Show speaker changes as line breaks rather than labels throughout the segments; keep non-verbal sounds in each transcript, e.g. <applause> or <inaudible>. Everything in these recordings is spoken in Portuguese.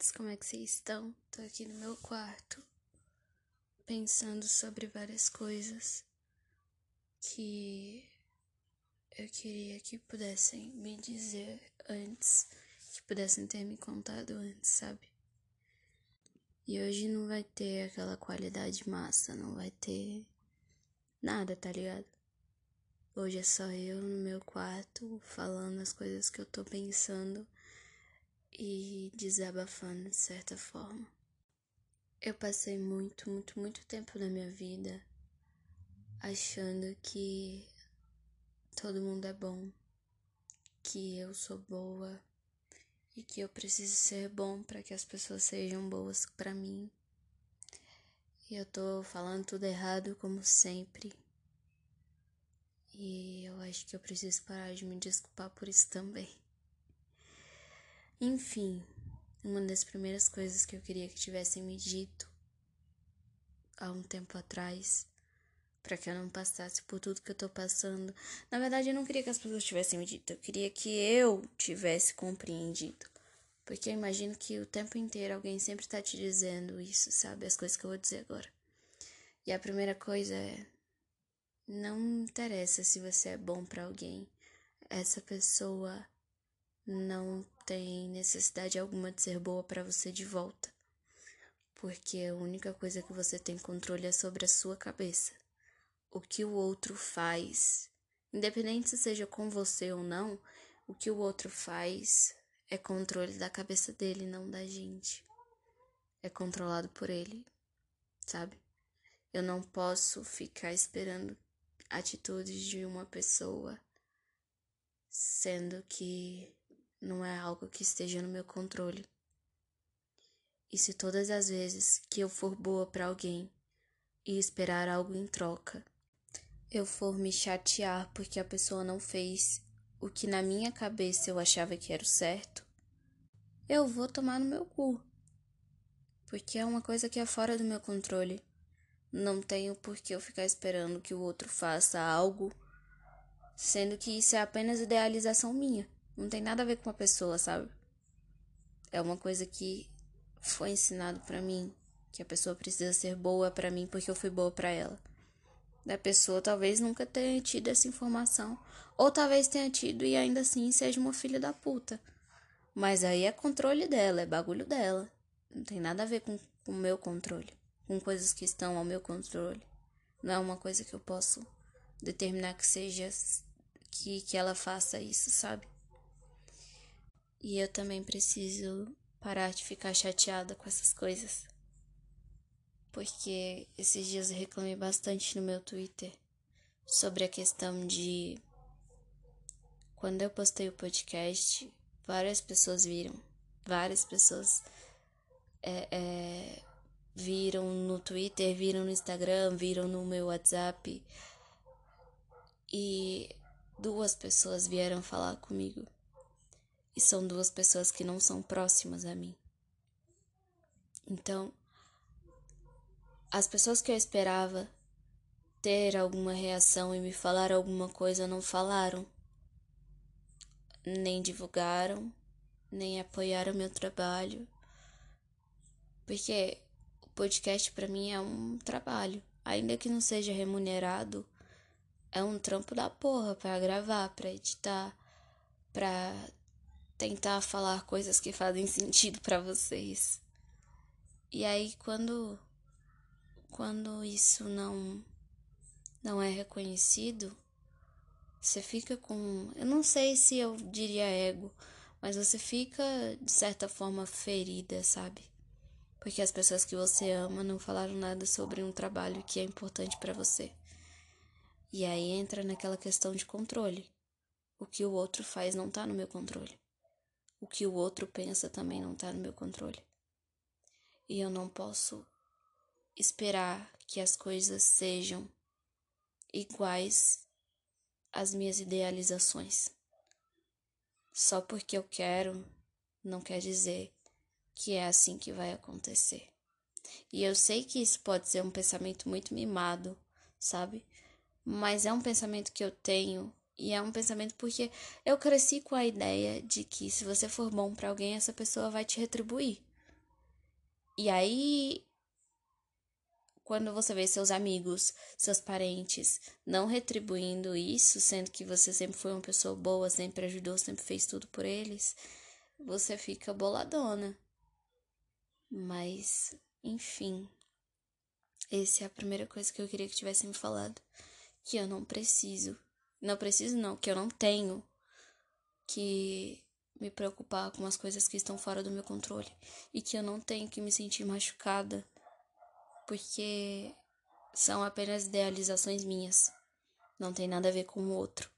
gats, como é que vocês estão? Tô aqui no meu quarto pensando sobre várias coisas que eu queria que pudessem me dizer antes, que pudessem ter me contado antes, sabe? E hoje não vai ter aquela qualidade massa, não vai ter nada, tá ligado? Hoje é só eu no meu quarto falando as coisas que eu tô pensando desabafando de certa forma. Eu passei muito, muito, muito tempo na minha vida achando que todo mundo é bom, que eu sou boa e que eu preciso ser bom para que as pessoas sejam boas para mim. E eu tô falando tudo errado como sempre. E eu acho que eu preciso parar de me desculpar por isso também. Enfim, uma das primeiras coisas que eu queria que tivessem me dito há um tempo atrás, para que eu não passasse por tudo que eu tô passando. Na verdade, eu não queria que as pessoas tivessem me dito, eu queria que eu tivesse compreendido. Porque eu imagino que o tempo inteiro alguém sempre tá te dizendo isso, sabe? As coisas que eu vou dizer agora. E a primeira coisa é: não interessa se você é bom para alguém. Essa pessoa não tem necessidade alguma de ser boa para você de volta. Porque a única coisa que você tem controle é sobre a sua cabeça. O que o outro faz, independente se seja com você ou não, o que o outro faz é controle da cabeça dele, não da gente. É controlado por ele, sabe? Eu não posso ficar esperando atitudes de uma pessoa sendo que não é algo que esteja no meu controle. E se todas as vezes que eu for boa para alguém e esperar algo em troca, eu for me chatear porque a pessoa não fez o que na minha cabeça eu achava que era o certo, eu vou tomar no meu cu. Porque é uma coisa que é fora do meu controle. Não tenho por que eu ficar esperando que o outro faça algo, sendo que isso é apenas idealização minha. Não tem nada a ver com a pessoa, sabe? É uma coisa que foi ensinado para mim, que a pessoa precisa ser boa para mim porque eu fui boa para ela. Da pessoa talvez nunca tenha tido essa informação, ou talvez tenha tido e ainda assim seja uma filha da puta. Mas aí é controle dela, é bagulho dela. Não tem nada a ver com o meu controle, com coisas que estão ao meu controle. Não é uma coisa que eu posso determinar que seja que, que ela faça isso, sabe? E eu também preciso parar de ficar chateada com essas coisas. Porque esses dias eu reclamei bastante no meu Twitter sobre a questão de. Quando eu postei o podcast, várias pessoas viram. Várias pessoas é, é, viram no Twitter, viram no Instagram, viram no meu WhatsApp. E duas pessoas vieram falar comigo e são duas pessoas que não são próximas a mim. Então, as pessoas que eu esperava ter alguma reação e me falar alguma coisa não falaram, nem divulgaram, nem apoiaram meu trabalho, porque o podcast para mim é um trabalho, ainda que não seja remunerado, é um trampo da porra para gravar, para editar, para tentar falar coisas que fazem sentido para vocês. E aí quando quando isso não não é reconhecido, você fica com, eu não sei se eu diria ego, mas você fica de certa forma ferida, sabe? Porque as pessoas que você ama não falaram nada sobre um trabalho que é importante para você. E aí entra naquela questão de controle. O que o outro faz não tá no meu controle. O que o outro pensa também não está no meu controle. E eu não posso esperar que as coisas sejam iguais às minhas idealizações. Só porque eu quero não quer dizer que é assim que vai acontecer. E eu sei que isso pode ser um pensamento muito mimado, sabe? Mas é um pensamento que eu tenho e é um pensamento porque eu cresci com a ideia de que se você for bom para alguém, essa pessoa vai te retribuir. E aí, quando você vê seus amigos, seus parentes não retribuindo isso, sendo que você sempre foi uma pessoa boa, sempre ajudou, sempre fez tudo por eles, você fica boladona. Mas, enfim. Essa é a primeira coisa que eu queria que tivessem me falado. Que eu não preciso. Não preciso, não, que eu não tenho que me preocupar com as coisas que estão fora do meu controle. E que eu não tenho que me sentir machucada. Porque são apenas idealizações minhas. Não tem nada a ver com o outro.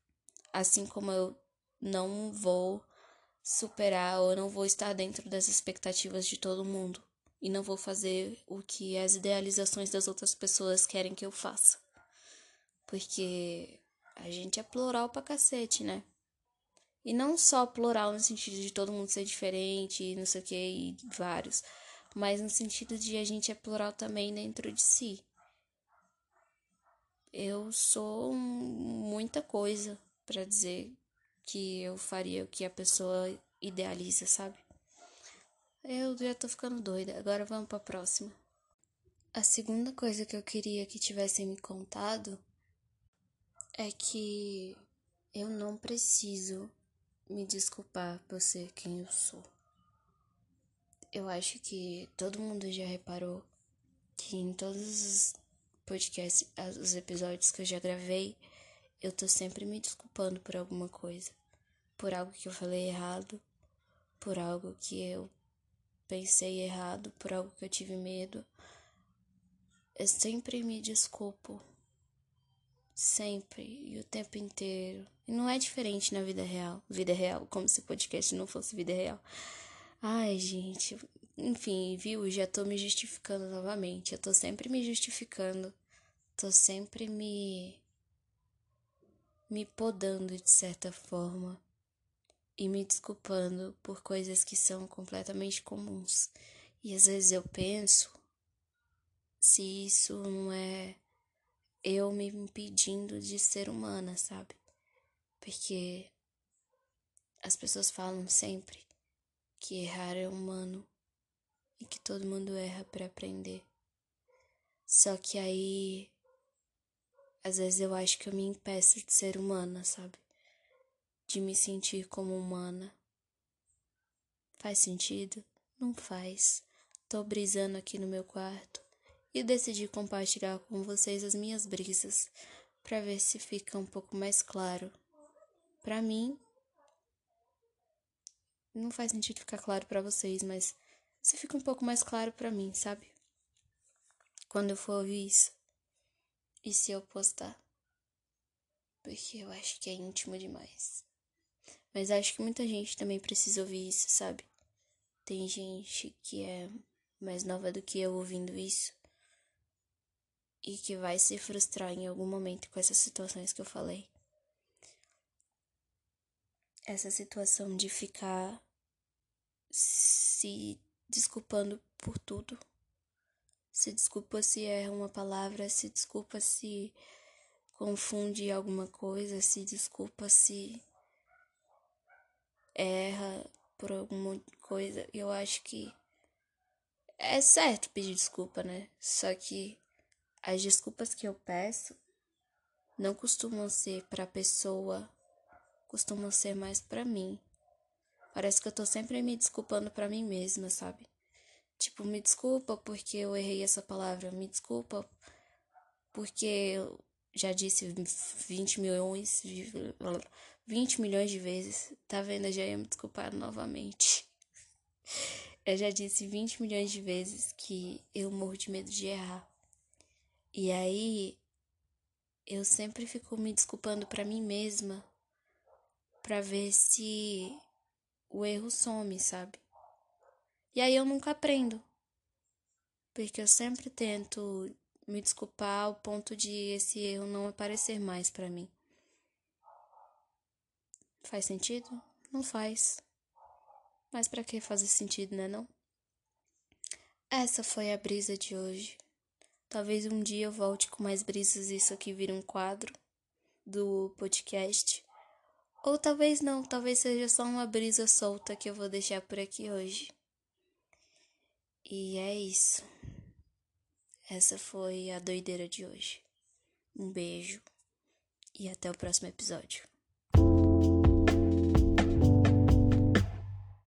Assim como eu não vou superar ou não vou estar dentro das expectativas de todo mundo e não vou fazer o que as idealizações das outras pessoas querem que eu faça. Porque a gente é plural pra cacete, né? E não só plural no sentido de todo mundo ser diferente e não sei o que, e vários. Mas no sentido de a gente é plural também dentro de si. Eu sou muita coisa para dizer que eu faria o que a pessoa idealiza, sabe? Eu já tô ficando doida. Agora vamos pra próxima. A segunda coisa que eu queria que tivessem me contado é que eu não preciso me desculpar por ser quem eu sou. Eu acho que todo mundo já reparou que em todos os podcasts, os episódios que eu já gravei, eu tô sempre me desculpando por alguma coisa. Por algo que eu falei errado, por algo que eu pensei errado, por algo que eu tive medo. Eu sempre me desculpo. Sempre. E o tempo inteiro. E não é diferente na vida real. Vida real, como se o podcast não fosse vida real. Ai, gente. Enfim, viu? Já tô me justificando novamente. Eu tô sempre me justificando. Tô sempre me. me podando de certa forma e me desculpando por coisas que são completamente comuns. E às vezes eu penso se isso não é eu me impedindo de ser humana, sabe? Porque as pessoas falam sempre que errar é humano e que todo mundo erra para aprender. Só que aí às vezes eu acho que eu me impeço de ser humana, sabe? de me sentir como humana. Faz sentido? Não faz. Tô brisando aqui no meu quarto e decidi compartilhar com vocês as minhas brisas para ver se fica um pouco mais claro. Para mim, não faz sentido ficar claro para vocês, mas se fica um pouco mais claro para mim, sabe? Quando eu for ouvir isso. E se eu postar? Porque eu acho que é íntimo demais. Mas acho que muita gente também precisa ouvir isso, sabe? Tem gente que é mais nova do que eu ouvindo isso e que vai se frustrar em algum momento com essas situações que eu falei. Essa situação de ficar se desculpando por tudo. Se desculpa se erra uma palavra, se desculpa se confunde alguma coisa, se desculpa se erra por alguma coisa, eu acho que é certo pedir desculpa, né? Só que as desculpas que eu peço não costumam ser para a pessoa, costumam ser mais para mim. Parece que eu tô sempre me desculpando para mim mesma, sabe? Tipo, me desculpa porque eu errei essa palavra, me desculpa porque eu já disse 20 milhões, 20 milhões de vezes. Tá vendo? Eu já ia me desculpar novamente. <laughs> Eu já disse 20 milhões de vezes que eu morro de medo de errar. E aí eu sempre fico me desculpando para mim mesma para ver se o erro some, sabe? E aí eu nunca aprendo. Porque eu sempre tento me desculpar ao ponto de esse erro não aparecer mais para mim. Faz sentido? Não faz. Mas para que fazer sentido, né não? Essa foi a brisa de hoje. Talvez um dia eu volte com mais brisas e isso aqui vire um quadro do podcast. Ou talvez não, talvez seja só uma brisa solta que eu vou deixar por aqui hoje. E é isso. Essa foi a doideira de hoje. Um beijo e até o próximo episódio.